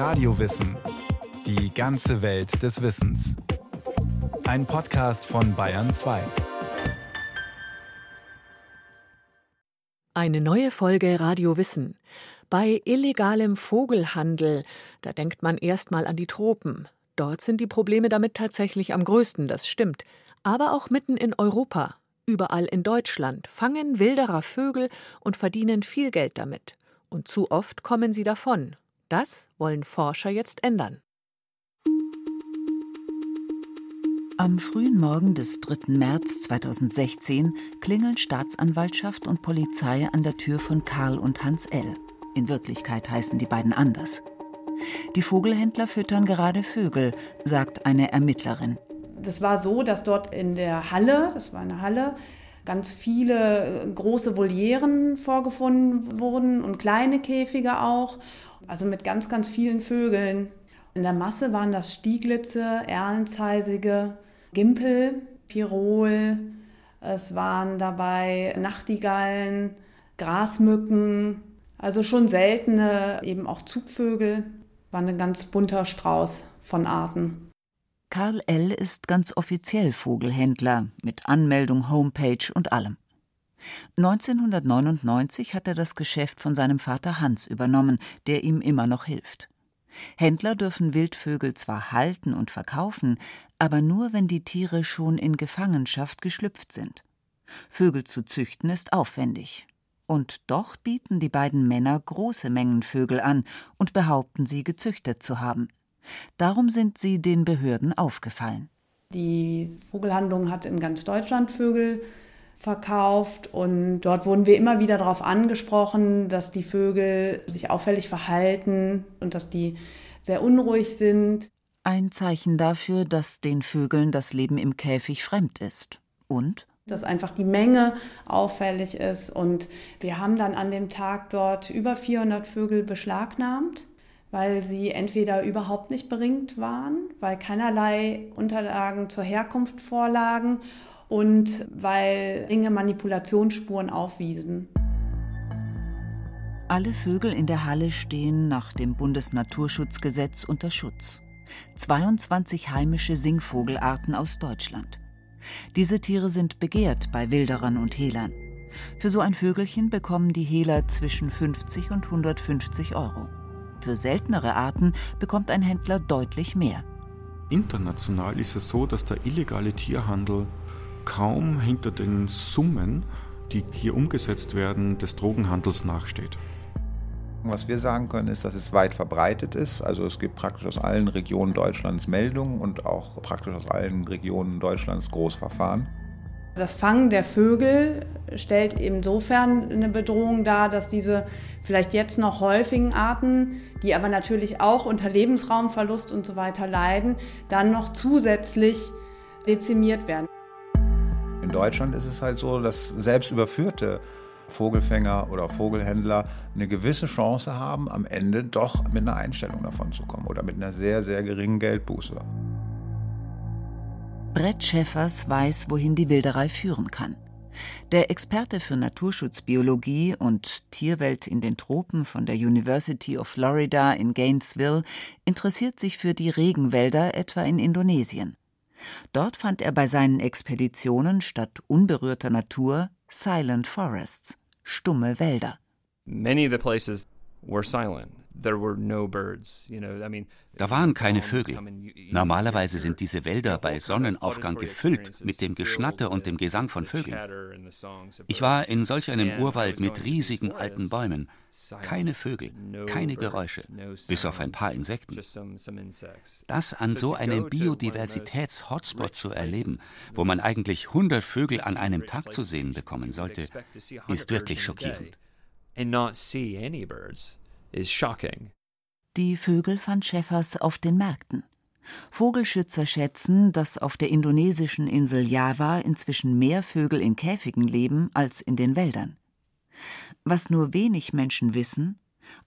Radiowissen. Die ganze Welt des Wissens. Ein Podcast von Bayern 2. Eine neue Folge Radio Wissen. Bei illegalem Vogelhandel, da denkt man erstmal an die Tropen. Dort sind die Probleme damit tatsächlich am größten, das stimmt. Aber auch mitten in Europa, überall in Deutschland, fangen Wilderer Vögel und verdienen viel Geld damit. Und zu oft kommen sie davon. Das wollen Forscher jetzt ändern. Am frühen Morgen des 3. März 2016 klingeln Staatsanwaltschaft und Polizei an der Tür von Karl und Hans L. In Wirklichkeit heißen die beiden anders. Die Vogelhändler füttern gerade Vögel, sagt eine Ermittlerin. Das war so, dass dort in der Halle, das war eine Halle, ganz viele äh, große Volieren vorgefunden wurden und kleine Käfige auch. Also mit ganz, ganz vielen Vögeln. In der Masse waren das Stieglitze, Erlenzeisige, Gimpel, Pirol. Es waren dabei Nachtigallen, Grasmücken, also schon seltene, eben auch Zugvögel. War ein ganz bunter Strauß von Arten. Karl L. ist ganz offiziell Vogelhändler mit Anmeldung, Homepage und allem. 1999 hat er das Geschäft von seinem Vater Hans übernommen, der ihm immer noch hilft. Händler dürfen Wildvögel zwar halten und verkaufen, aber nur, wenn die Tiere schon in Gefangenschaft geschlüpft sind. Vögel zu züchten ist aufwendig. Und doch bieten die beiden Männer große Mengen Vögel an und behaupten sie gezüchtet zu haben. Darum sind sie den Behörden aufgefallen. Die Vogelhandlung hat in ganz Deutschland Vögel verkauft und dort wurden wir immer wieder darauf angesprochen, dass die Vögel sich auffällig verhalten und dass die sehr unruhig sind. Ein Zeichen dafür, dass den Vögeln das Leben im Käfig fremd ist. Und? Dass einfach die Menge auffällig ist. Und wir haben dann an dem Tag dort über 400 Vögel beschlagnahmt weil sie entweder überhaupt nicht beringt waren, weil keinerlei Unterlagen zur Herkunft vorlagen und weil enge Manipulationsspuren aufwiesen. Alle Vögel in der Halle stehen nach dem Bundesnaturschutzgesetz unter Schutz. 22 heimische Singvogelarten aus Deutschland. Diese Tiere sind begehrt bei Wilderern und Hehlern. Für so ein Vögelchen bekommen die Hehler zwischen 50 und 150 Euro. Für seltenere Arten bekommt ein Händler deutlich mehr. International ist es so, dass der illegale Tierhandel kaum hinter den Summen, die hier umgesetzt werden, des Drogenhandels nachsteht. Was wir sagen können, ist, dass es weit verbreitet ist. Also es gibt praktisch aus allen Regionen Deutschlands Meldungen und auch praktisch aus allen Regionen Deutschlands Großverfahren. Das Fangen der Vögel stellt insofern eine Bedrohung dar, dass diese vielleicht jetzt noch häufigen Arten, die aber natürlich auch unter Lebensraumverlust und so weiter leiden, dann noch zusätzlich dezimiert werden. In Deutschland ist es halt so, dass selbst überführte Vogelfänger oder Vogelhändler eine gewisse Chance haben, am Ende doch mit einer Einstellung davon zu kommen oder mit einer sehr, sehr geringen Geldbuße. Brett Schäffers weiß, wohin die Wilderei führen kann. Der Experte für Naturschutzbiologie und Tierwelt in den Tropen von der University of Florida in Gainesville interessiert sich für die Regenwälder etwa in Indonesien. Dort fand er bei seinen Expeditionen statt unberührter Natur Silent Forests, stumme Wälder. Many of the places were silent. Da waren keine Vögel. Normalerweise sind diese Wälder bei Sonnenaufgang gefüllt mit dem Geschnatter und dem Gesang von Vögeln. Ich war in solch einem Urwald mit riesigen alten Bäumen. Keine Vögel, keine Geräusche, bis auf ein paar Insekten. Das an so einem Biodiversitäts-Hotspot zu erleben, wo man eigentlich 100 Vögel an einem Tag zu sehen bekommen sollte, ist wirklich schockierend is shocking. Die Vögel fand Schäffers auf den Märkten. Vogelschützer schätzen, dass auf der indonesischen Insel Java inzwischen mehr Vögel in Käfigen leben als in den Wäldern. Was nur wenig Menschen wissen,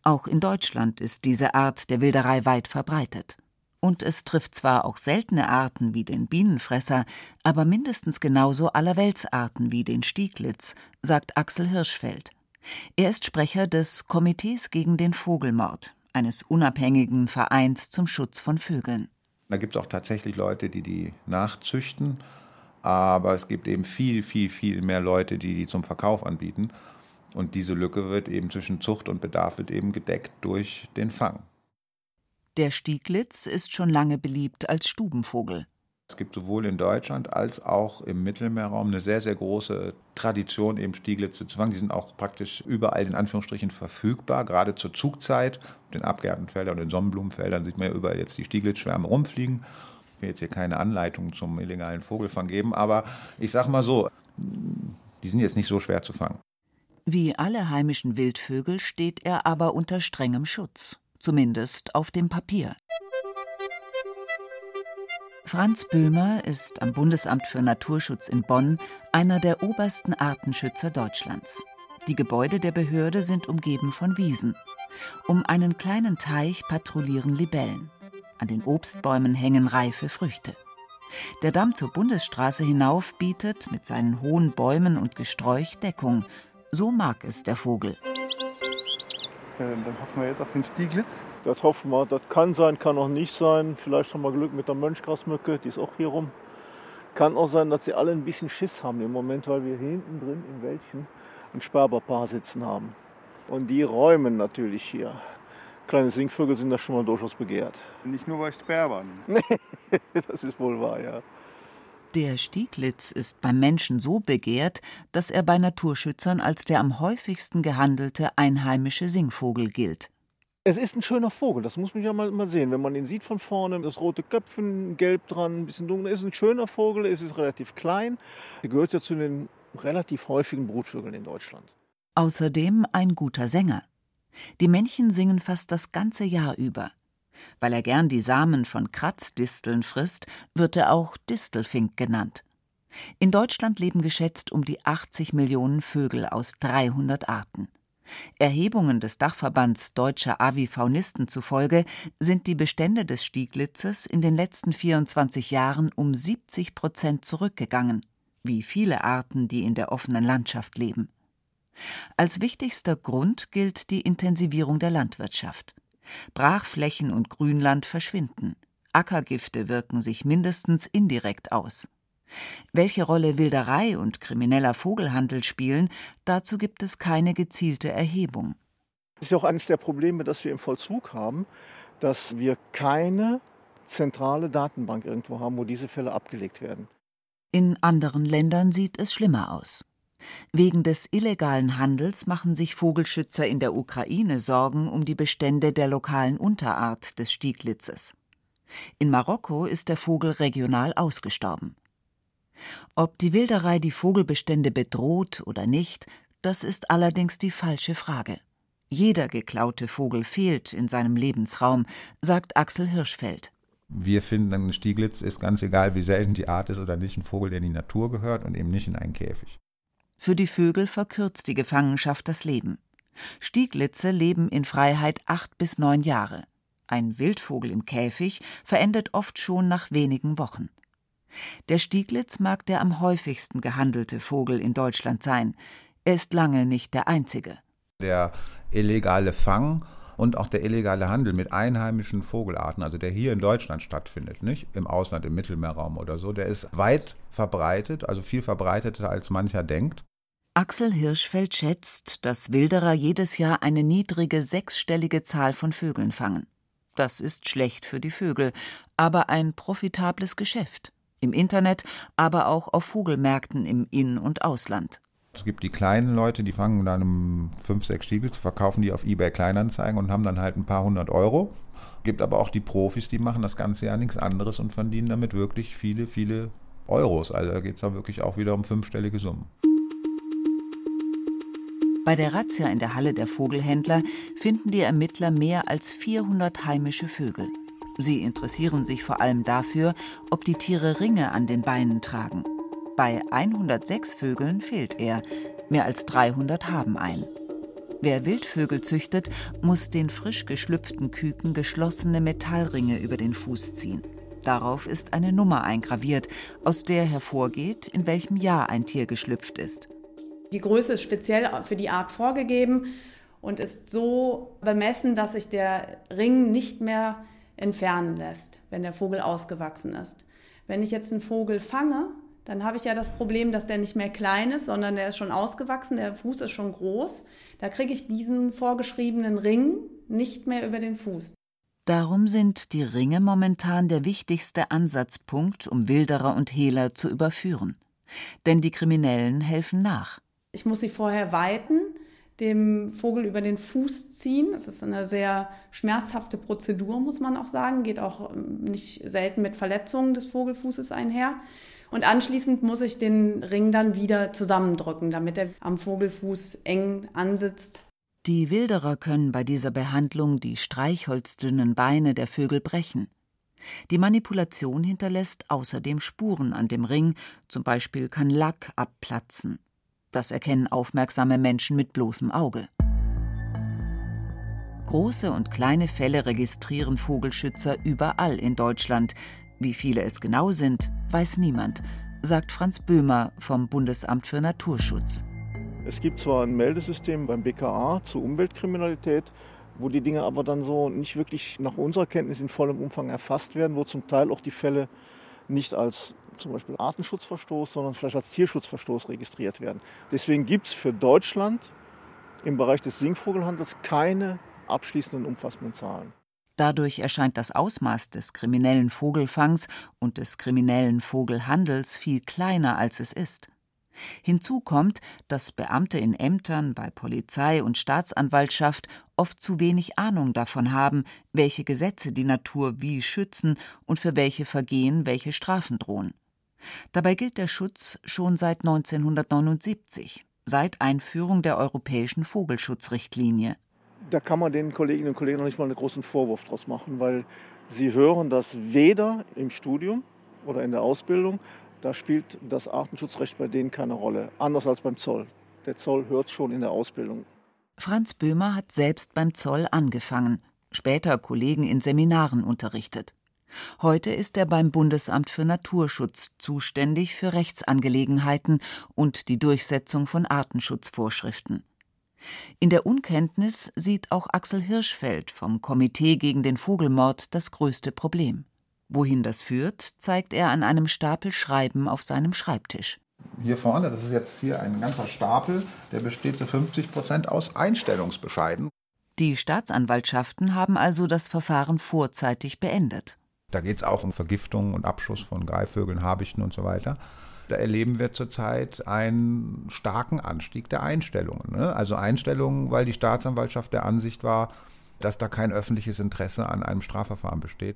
auch in Deutschland ist diese Art der Wilderei weit verbreitet. Und es trifft zwar auch seltene Arten wie den Bienenfresser, aber mindestens genauso allerweltsarten wie den Stieglitz, sagt Axel Hirschfeld. Er ist Sprecher des Komitees gegen den Vogelmord, eines unabhängigen Vereins zum Schutz von Vögeln. Da gibt es auch tatsächlich Leute, die die nachzüchten, aber es gibt eben viel, viel, viel mehr Leute, die die zum Verkauf anbieten. Und diese Lücke wird eben zwischen Zucht und Bedarf wird eben gedeckt durch den Fang. Der Stieglitz ist schon lange beliebt als Stubenvogel. Es gibt sowohl in Deutschland als auch im Mittelmeerraum eine sehr, sehr große Tradition, eben Stieglitze zu fangen. Die sind auch praktisch überall in Anführungsstrichen verfügbar, gerade zur Zugzeit. In den Abgärtenfeldern und den Sonnenblumenfeldern sieht man ja überall jetzt die Stieglitzschwärme rumfliegen. Ich will jetzt hier keine Anleitung zum illegalen Vogelfang geben, aber ich sag mal so, die sind jetzt nicht so schwer zu fangen. Wie alle heimischen Wildvögel steht er aber unter strengem Schutz, zumindest auf dem Papier. Franz Böhmer ist am Bundesamt für Naturschutz in Bonn einer der obersten Artenschützer Deutschlands. Die Gebäude der Behörde sind umgeben von Wiesen. Um einen kleinen Teich patrouillieren Libellen. An den Obstbäumen hängen reife Früchte. Der Damm zur Bundesstraße hinauf bietet mit seinen hohen Bäumen und Gesträuch Deckung. So mag es der Vogel. Dann hoffen wir jetzt auf den Stieglitz. Das hoffen wir. Das kann sein, kann auch nicht sein. Vielleicht haben wir Glück mit der Mönchgrasmücke, die ist auch hier rum. Kann auch sein, dass sie alle ein bisschen Schiss haben im Moment, weil wir hier hinten drin im Wäldchen ein Sperberpaar sitzen haben. Und die räumen natürlich hier. Kleine Singvögel sind da schon mal durchaus begehrt. Nicht nur bei Sperbern. Nee, das ist wohl wahr, ja. Der Stieglitz ist beim Menschen so begehrt, dass er bei Naturschützern als der am häufigsten gehandelte einheimische Singvogel gilt. Es ist ein schöner Vogel, das muss man ja mal, mal sehen. Wenn man ihn sieht von vorne, das rote Köpfen, gelb dran, ein bisschen dunkel, ist ein schöner Vogel, es ist relativ klein. Er gehört ja zu den relativ häufigen Brutvögeln in Deutschland. Außerdem ein guter Sänger. Die Männchen singen fast das ganze Jahr über. Weil er gern die Samen von Kratzdisteln frisst, wird er auch Distelfink genannt. In Deutschland leben geschätzt um die 80 Millionen Vögel aus 300 Arten. Erhebungen des Dachverbands Deutscher Avifaunisten zufolge sind die Bestände des Stieglitzes in den letzten 24 Jahren um 70 Prozent zurückgegangen, wie viele Arten, die in der offenen Landschaft leben. Als wichtigster Grund gilt die Intensivierung der Landwirtschaft. Brachflächen und Grünland verschwinden. Ackergifte wirken sich mindestens indirekt aus. Welche Rolle Wilderei und krimineller Vogelhandel spielen, dazu gibt es keine gezielte Erhebung. Das ist auch eines der Probleme, das wir im Vollzug haben, dass wir keine zentrale Datenbank irgendwo haben, wo diese Fälle abgelegt werden. In anderen Ländern sieht es schlimmer aus. Wegen des illegalen Handels machen sich Vogelschützer in der Ukraine Sorgen um die Bestände der lokalen Unterart des Stieglitzes. In Marokko ist der Vogel regional ausgestorben. Ob die Wilderei die Vogelbestände bedroht oder nicht, das ist allerdings die falsche Frage. Jeder geklaute Vogel fehlt in seinem Lebensraum, sagt Axel Hirschfeld. Wir finden, ein Stieglitz ist ganz egal, wie selten die Art ist oder nicht, ein Vogel, der in die Natur gehört und eben nicht in einen Käfig. Für die Vögel verkürzt die Gefangenschaft das Leben. Stieglitze leben in Freiheit acht bis neun Jahre. Ein Wildvogel im Käfig verendet oft schon nach wenigen Wochen. Der Stieglitz mag der am häufigsten gehandelte Vogel in Deutschland sein. Er ist lange nicht der einzige. Der illegale Fang und auch der illegale Handel mit einheimischen Vogelarten, also der hier in Deutschland stattfindet, nicht im Ausland, im Mittelmeerraum oder so, der ist weit verbreitet, also viel verbreiteter als mancher denkt. Axel Hirschfeld schätzt, dass Wilderer jedes Jahr eine niedrige sechsstellige Zahl von Vögeln fangen. Das ist schlecht für die Vögel, aber ein profitables Geschäft. Im Internet, aber auch auf Vogelmärkten im In- und Ausland. Es gibt die kleinen Leute, die fangen dann um fünf, sechs Stiegel zu verkaufen, die auf Ebay Kleinanzeigen und haben dann halt ein paar hundert Euro. Gibt aber auch die Profis, die machen das ganze Jahr nichts anderes und verdienen damit wirklich viele, viele Euros. Also da geht es dann wirklich auch wieder um fünfstellige Summen. Bei der Razzia in der Halle der Vogelhändler finden die Ermittler mehr als 400 heimische Vögel. Sie interessieren sich vor allem dafür, ob die Tiere Ringe an den Beinen tragen. Bei 106 Vögeln fehlt er, mehr als 300 haben einen. Wer Wildvögel züchtet, muss den frisch geschlüpften Küken geschlossene Metallringe über den Fuß ziehen. Darauf ist eine Nummer eingraviert, aus der hervorgeht, in welchem Jahr ein Tier geschlüpft ist. Die Größe ist speziell für die Art vorgegeben und ist so bemessen, dass sich der Ring nicht mehr entfernen lässt, wenn der Vogel ausgewachsen ist. Wenn ich jetzt einen Vogel fange, dann habe ich ja das Problem, dass der nicht mehr klein ist, sondern der ist schon ausgewachsen, der Fuß ist schon groß. Da kriege ich diesen vorgeschriebenen Ring nicht mehr über den Fuß. Darum sind die Ringe momentan der wichtigste Ansatzpunkt, um Wilderer und Hehler zu überführen. Denn die Kriminellen helfen nach. Ich muss sie vorher weiten, dem Vogel über den Fuß ziehen. Das ist eine sehr schmerzhafte Prozedur, muss man auch sagen. Geht auch ähm, nicht selten mit Verletzungen des Vogelfußes einher. Und anschließend muss ich den Ring dann wieder zusammendrücken, damit er am Vogelfuß eng ansitzt. Die Wilderer können bei dieser Behandlung die streichholzdünnen Beine der Vögel brechen. Die Manipulation hinterlässt außerdem Spuren an dem Ring, zum Beispiel kann Lack abplatzen. Das erkennen aufmerksame Menschen mit bloßem Auge. Große und kleine Fälle registrieren Vogelschützer überall in Deutschland. Wie viele es genau sind, weiß niemand, sagt Franz Böhmer vom Bundesamt für Naturschutz. Es gibt zwar ein Meldesystem beim BKA zur Umweltkriminalität, wo die Dinge aber dann so nicht wirklich nach unserer Kenntnis in vollem Umfang erfasst werden, wo zum Teil auch die Fälle nicht als zum Beispiel Artenschutzverstoß, sondern vielleicht als Tierschutzverstoß registriert werden. Deswegen gibt es für Deutschland im Bereich des Singvogelhandels keine abschließenden umfassenden Zahlen. Dadurch erscheint das Ausmaß des kriminellen Vogelfangs und des kriminellen Vogelhandels viel kleiner, als es ist. Hinzu kommt, dass Beamte in Ämtern bei Polizei und Staatsanwaltschaft oft zu wenig Ahnung davon haben, welche Gesetze die Natur wie schützen und für welche Vergehen welche Strafen drohen. Dabei gilt der Schutz schon seit 1979, seit Einführung der europäischen Vogelschutzrichtlinie da kann man den Kolleginnen und Kollegen noch nicht mal einen großen Vorwurf draus machen, weil sie hören das weder im Studium oder in der Ausbildung, da spielt das Artenschutzrecht bei denen keine Rolle, anders als beim Zoll. Der Zoll hört schon in der Ausbildung. Franz Böhmer hat selbst beim Zoll angefangen, später Kollegen in Seminaren unterrichtet. Heute ist er beim Bundesamt für Naturschutz zuständig für Rechtsangelegenheiten und die Durchsetzung von Artenschutzvorschriften. In der Unkenntnis sieht auch Axel Hirschfeld vom Komitee gegen den Vogelmord das größte Problem. Wohin das führt, zeigt er an einem Stapel Schreiben auf seinem Schreibtisch. Hier vorne, das ist jetzt hier ein ganzer Stapel, der besteht zu 50 Prozent aus Einstellungsbescheiden. Die Staatsanwaltschaften haben also das Verfahren vorzeitig beendet. Da geht es auch um Vergiftung und Abschuss von Greifvögeln, Habichten und so weiter da erleben wir zurzeit einen starken Anstieg der Einstellungen. Ne? Also Einstellungen, weil die Staatsanwaltschaft der Ansicht war, dass da kein öffentliches Interesse an einem Strafverfahren besteht.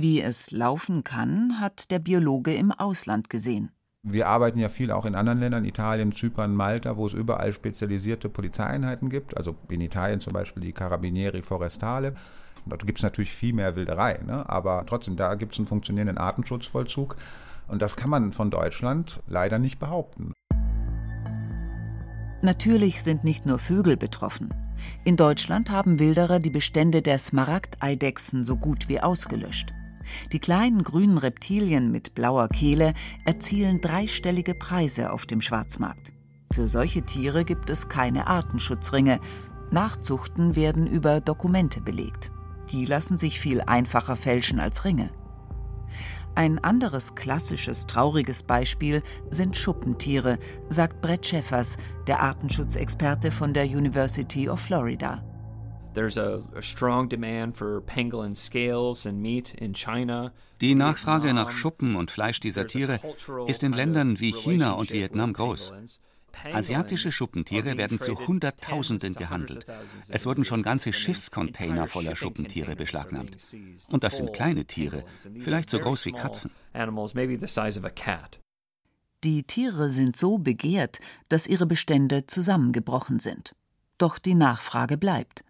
Wie es laufen kann, hat der Biologe im Ausland gesehen. Wir arbeiten ja viel auch in anderen Ländern, Italien, Zypern, Malta, wo es überall spezialisierte Polizeieinheiten gibt. Also in Italien zum Beispiel die Carabinieri Forestale. Dort gibt es natürlich viel mehr Wilderei, ne? aber trotzdem, da gibt es einen funktionierenden Artenschutzvollzug. Und das kann man von Deutschland leider nicht behaupten. Natürlich sind nicht nur Vögel betroffen. In Deutschland haben Wilderer die Bestände der Smaragdeidechsen so gut wie ausgelöscht. Die kleinen grünen Reptilien mit blauer Kehle erzielen dreistellige Preise auf dem Schwarzmarkt. Für solche Tiere gibt es keine Artenschutzringe. Nachzuchten werden über Dokumente belegt. Die lassen sich viel einfacher fälschen als Ringe. Ein anderes klassisches trauriges Beispiel sind Schuppentiere, sagt Brett Schäffers, der Artenschutzexperte von der University of Florida. Die Nachfrage nach Schuppen und Fleisch dieser Tiere ist in Ländern wie China und Vietnam groß. Asiatische Schuppentiere werden zu Hunderttausenden gehandelt. Es wurden schon ganze Schiffscontainer voller Schuppentiere beschlagnahmt. Und das sind kleine Tiere, vielleicht so groß wie Katzen. Die Tiere sind so begehrt, dass ihre Bestände zusammengebrochen sind. Doch die Nachfrage bleibt.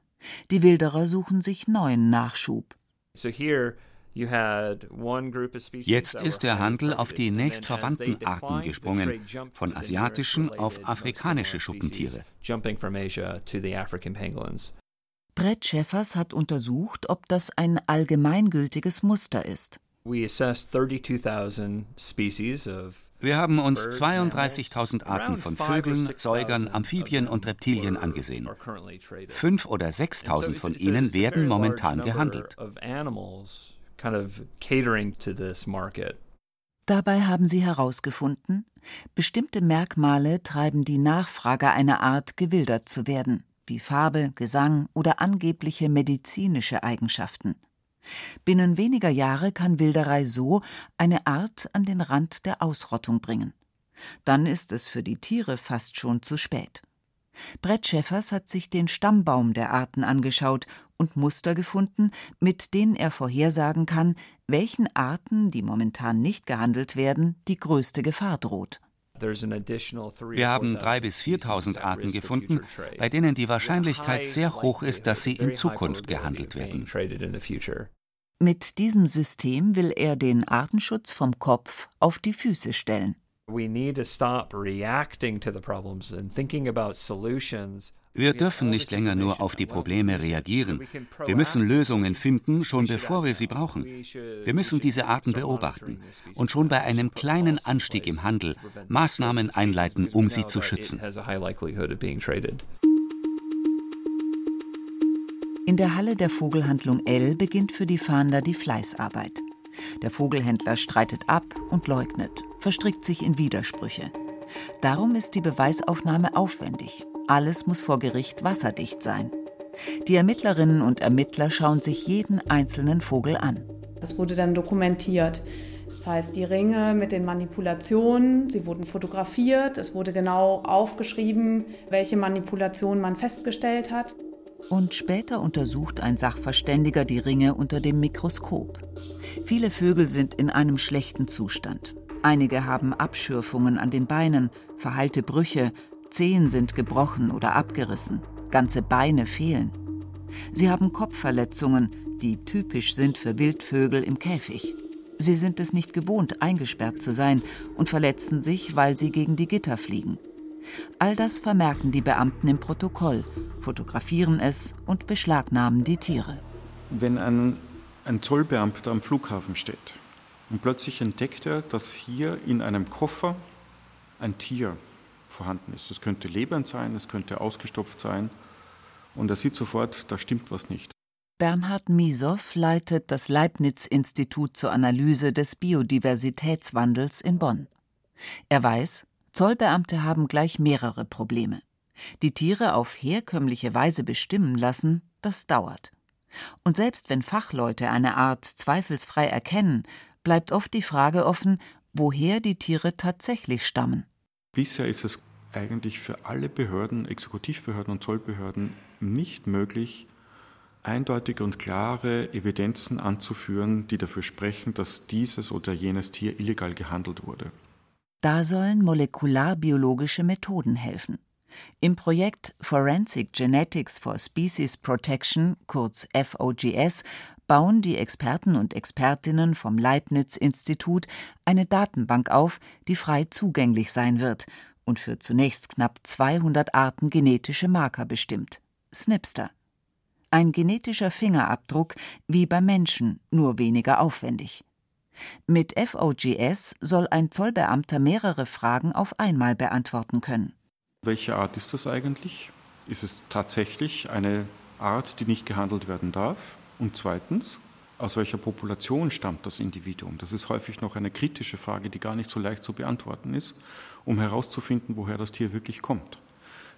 Die Wilderer suchen sich neuen Nachschub. So here Jetzt ist der Handel auf die nächstverwandten Arten gesprungen, von asiatischen auf afrikanische Schuppentiere. Brett Schäffers hat untersucht, ob das ein allgemeingültiges Muster ist. Wir haben uns 32.000 Arten von Vögeln, Säugern, Amphibien und Reptilien angesehen. Fünf oder 6.000 von ihnen werden momentan gehandelt. Dabei haben sie herausgefunden, bestimmte Merkmale treiben die Nachfrage einer Art, gewildert zu werden, wie Farbe, Gesang oder angebliche medizinische Eigenschaften. Binnen weniger Jahre kann Wilderei so eine Art an den Rand der Ausrottung bringen. Dann ist es für die Tiere fast schon zu spät. Brett Schäffers hat sich den Stammbaum der Arten angeschaut und Muster gefunden, mit denen er vorhersagen kann, welchen Arten, die momentan nicht gehandelt werden, die größte Gefahr droht. Wir haben 3.000 bis 4.000 Arten gefunden, bei denen die Wahrscheinlichkeit sehr hoch ist, dass sie in Zukunft gehandelt werden. Mit diesem System will er den Artenschutz vom Kopf auf die Füße stellen. Wir dürfen nicht länger nur auf die Probleme reagieren. Wir müssen Lösungen finden, schon bevor wir sie brauchen. Wir müssen diese Arten beobachten und schon bei einem kleinen Anstieg im Handel Maßnahmen einleiten, um sie zu schützen. In der Halle der Vogelhandlung L beginnt für die Fahnder die Fleißarbeit. Der Vogelhändler streitet ab und leugnet, verstrickt sich in Widersprüche. Darum ist die Beweisaufnahme aufwendig. Alles muss vor Gericht wasserdicht sein. Die Ermittlerinnen und Ermittler schauen sich jeden einzelnen Vogel an. Das wurde dann dokumentiert. Das heißt, die Ringe mit den Manipulationen, sie wurden fotografiert, es wurde genau aufgeschrieben, welche Manipulation man festgestellt hat. Und später untersucht ein Sachverständiger die Ringe unter dem Mikroskop. Viele Vögel sind in einem schlechten Zustand. Einige haben Abschürfungen an den Beinen, verheilte Brüche, Zehen sind gebrochen oder abgerissen, ganze Beine fehlen. Sie haben Kopfverletzungen, die typisch sind für Wildvögel im Käfig. Sie sind es nicht gewohnt, eingesperrt zu sein und verletzen sich, weil sie gegen die Gitter fliegen. All das vermerken die Beamten im Protokoll, fotografieren es und beschlagnahmen die Tiere. Wenn ein, ein Zollbeamter am Flughafen steht und plötzlich entdeckt er, dass hier in einem Koffer ein Tier vorhanden ist. Es könnte lebend sein, es könnte ausgestopft sein. Und er sieht sofort, da stimmt was nicht. Bernhard Miesow leitet das Leibniz-Institut zur Analyse des Biodiversitätswandels in Bonn. Er weiß, Zollbeamte haben gleich mehrere Probleme. Die Tiere auf herkömmliche Weise bestimmen lassen, das dauert. Und selbst wenn Fachleute eine Art zweifelsfrei erkennen, bleibt oft die Frage offen, woher die Tiere tatsächlich stammen. Bisher ist es eigentlich für alle Behörden, Exekutivbehörden und Zollbehörden nicht möglich, eindeutige und klare Evidenzen anzuführen, die dafür sprechen, dass dieses oder jenes Tier illegal gehandelt wurde. Da sollen molekularbiologische Methoden helfen. Im Projekt Forensic Genetics for Species Protection, kurz FOGS, bauen die Experten und Expertinnen vom Leibniz-Institut eine Datenbank auf, die frei zugänglich sein wird und für zunächst knapp 200 Arten genetische Marker bestimmt. Snipster. Ein genetischer Fingerabdruck wie beim Menschen, nur weniger aufwendig. Mit FOGS soll ein Zollbeamter mehrere Fragen auf einmal beantworten können. Welche Art ist das eigentlich? Ist es tatsächlich eine Art, die nicht gehandelt werden darf? Und zweitens, aus welcher Population stammt das Individuum? Das ist häufig noch eine kritische Frage, die gar nicht so leicht zu beantworten ist, um herauszufinden, woher das Tier wirklich kommt.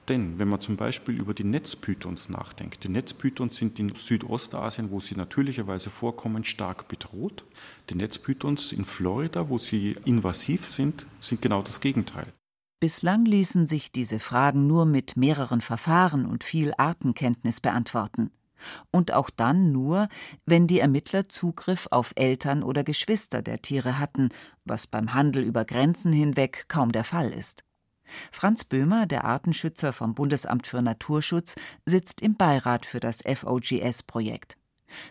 Denn wenn man zum Beispiel über die Netzpythons nachdenkt, die Netzpythons sind in Südostasien, wo sie natürlicherweise vorkommen, stark bedroht. Die Netzpythons in Florida, wo sie invasiv sind, sind genau das Gegenteil. Bislang ließen sich diese Fragen nur mit mehreren Verfahren und viel Artenkenntnis beantworten und auch dann nur, wenn die Ermittler Zugriff auf Eltern oder Geschwister der Tiere hatten, was beim Handel über Grenzen hinweg kaum der Fall ist. Franz Böhmer, der Artenschützer vom Bundesamt für Naturschutz, sitzt im Beirat für das FOGS-Projekt.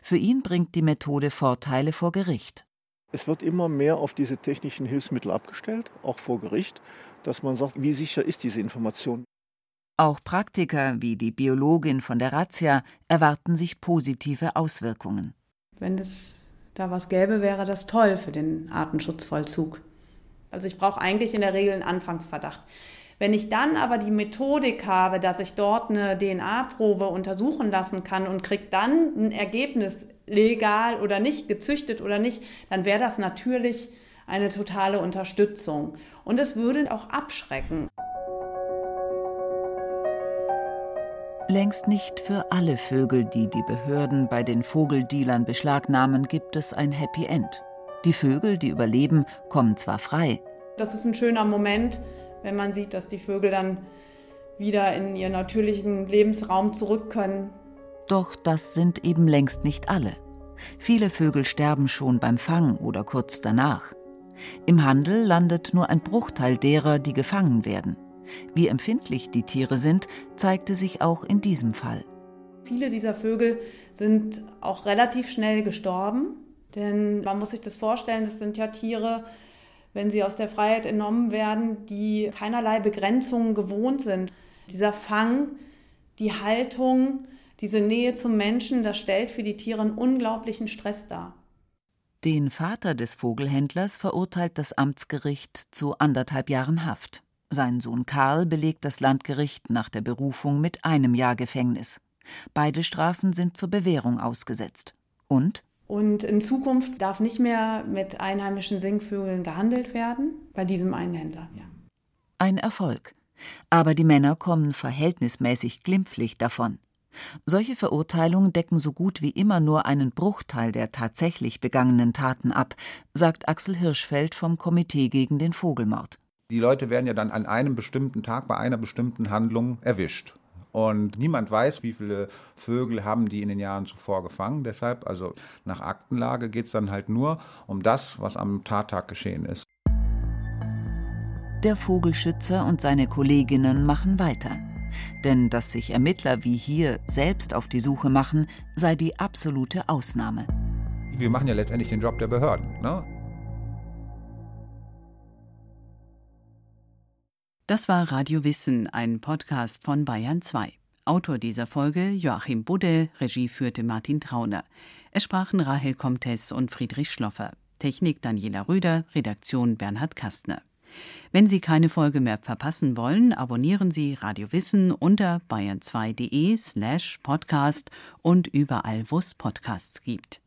Für ihn bringt die Methode Vorteile vor Gericht. Es wird immer mehr auf diese technischen Hilfsmittel abgestellt, auch vor Gericht, dass man sagt, wie sicher ist diese Information. Auch Praktiker wie die Biologin von der Razzia erwarten sich positive Auswirkungen. Wenn es da was gäbe, wäre das toll für den Artenschutzvollzug. Also ich brauche eigentlich in der Regel einen Anfangsverdacht. Wenn ich dann aber die Methodik habe, dass ich dort eine DNA-Probe untersuchen lassen kann und kriege dann ein Ergebnis, legal oder nicht, gezüchtet oder nicht, dann wäre das natürlich eine totale Unterstützung. Und es würde auch abschrecken. Längst nicht für alle Vögel, die die Behörden bei den Vogeldealern beschlagnahmen, gibt es ein Happy End. Die Vögel, die überleben, kommen zwar frei. Das ist ein schöner Moment, wenn man sieht, dass die Vögel dann wieder in ihren natürlichen Lebensraum zurück können. Doch das sind eben längst nicht alle. Viele Vögel sterben schon beim Fang oder kurz danach. Im Handel landet nur ein Bruchteil derer, die gefangen werden. Wie empfindlich die Tiere sind, zeigte sich auch in diesem Fall. Viele dieser Vögel sind auch relativ schnell gestorben, denn man muss sich das vorstellen, das sind ja Tiere, wenn sie aus der Freiheit entnommen werden, die keinerlei Begrenzungen gewohnt sind. Dieser Fang, die Haltung, diese Nähe zum Menschen, das stellt für die Tiere einen unglaublichen Stress dar. Den Vater des Vogelhändlers verurteilt das Amtsgericht zu anderthalb Jahren Haft. Sein Sohn Karl belegt das Landgericht nach der Berufung mit einem Jahr Gefängnis. Beide Strafen sind zur Bewährung ausgesetzt. Und und in Zukunft darf nicht mehr mit einheimischen Singvögeln gehandelt werden, bei diesem einen Händler. Ja. Ein Erfolg. Aber die Männer kommen verhältnismäßig glimpflich davon. Solche Verurteilungen decken so gut wie immer nur einen Bruchteil der tatsächlich begangenen Taten ab, sagt Axel Hirschfeld vom Komitee gegen den Vogelmord. Die Leute werden ja dann an einem bestimmten Tag bei einer bestimmten Handlung erwischt. Und niemand weiß, wie viele Vögel haben die in den Jahren zuvor gefangen. Deshalb, also nach Aktenlage, geht es dann halt nur um das, was am Tattag geschehen ist. Der Vogelschützer und seine Kolleginnen machen weiter. Denn dass sich Ermittler wie hier selbst auf die Suche machen, sei die absolute Ausnahme. Wir machen ja letztendlich den Job der Behörden. Ne? Das war Radio Wissen, ein Podcast von Bayern 2. Autor dieser Folge Joachim Budde, Regie führte Martin Trauner. Es sprachen Rahel Comtes und Friedrich Schloffer. Technik Daniela Rüder, Redaktion Bernhard Kastner. Wenn Sie keine Folge mehr verpassen wollen, abonnieren Sie Radio Wissen unter bayern2.de slash podcast und überall, wo es Podcasts gibt.